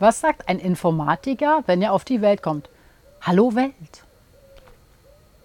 Was sagt ein Informatiker, wenn er auf die Welt kommt? Hallo Welt.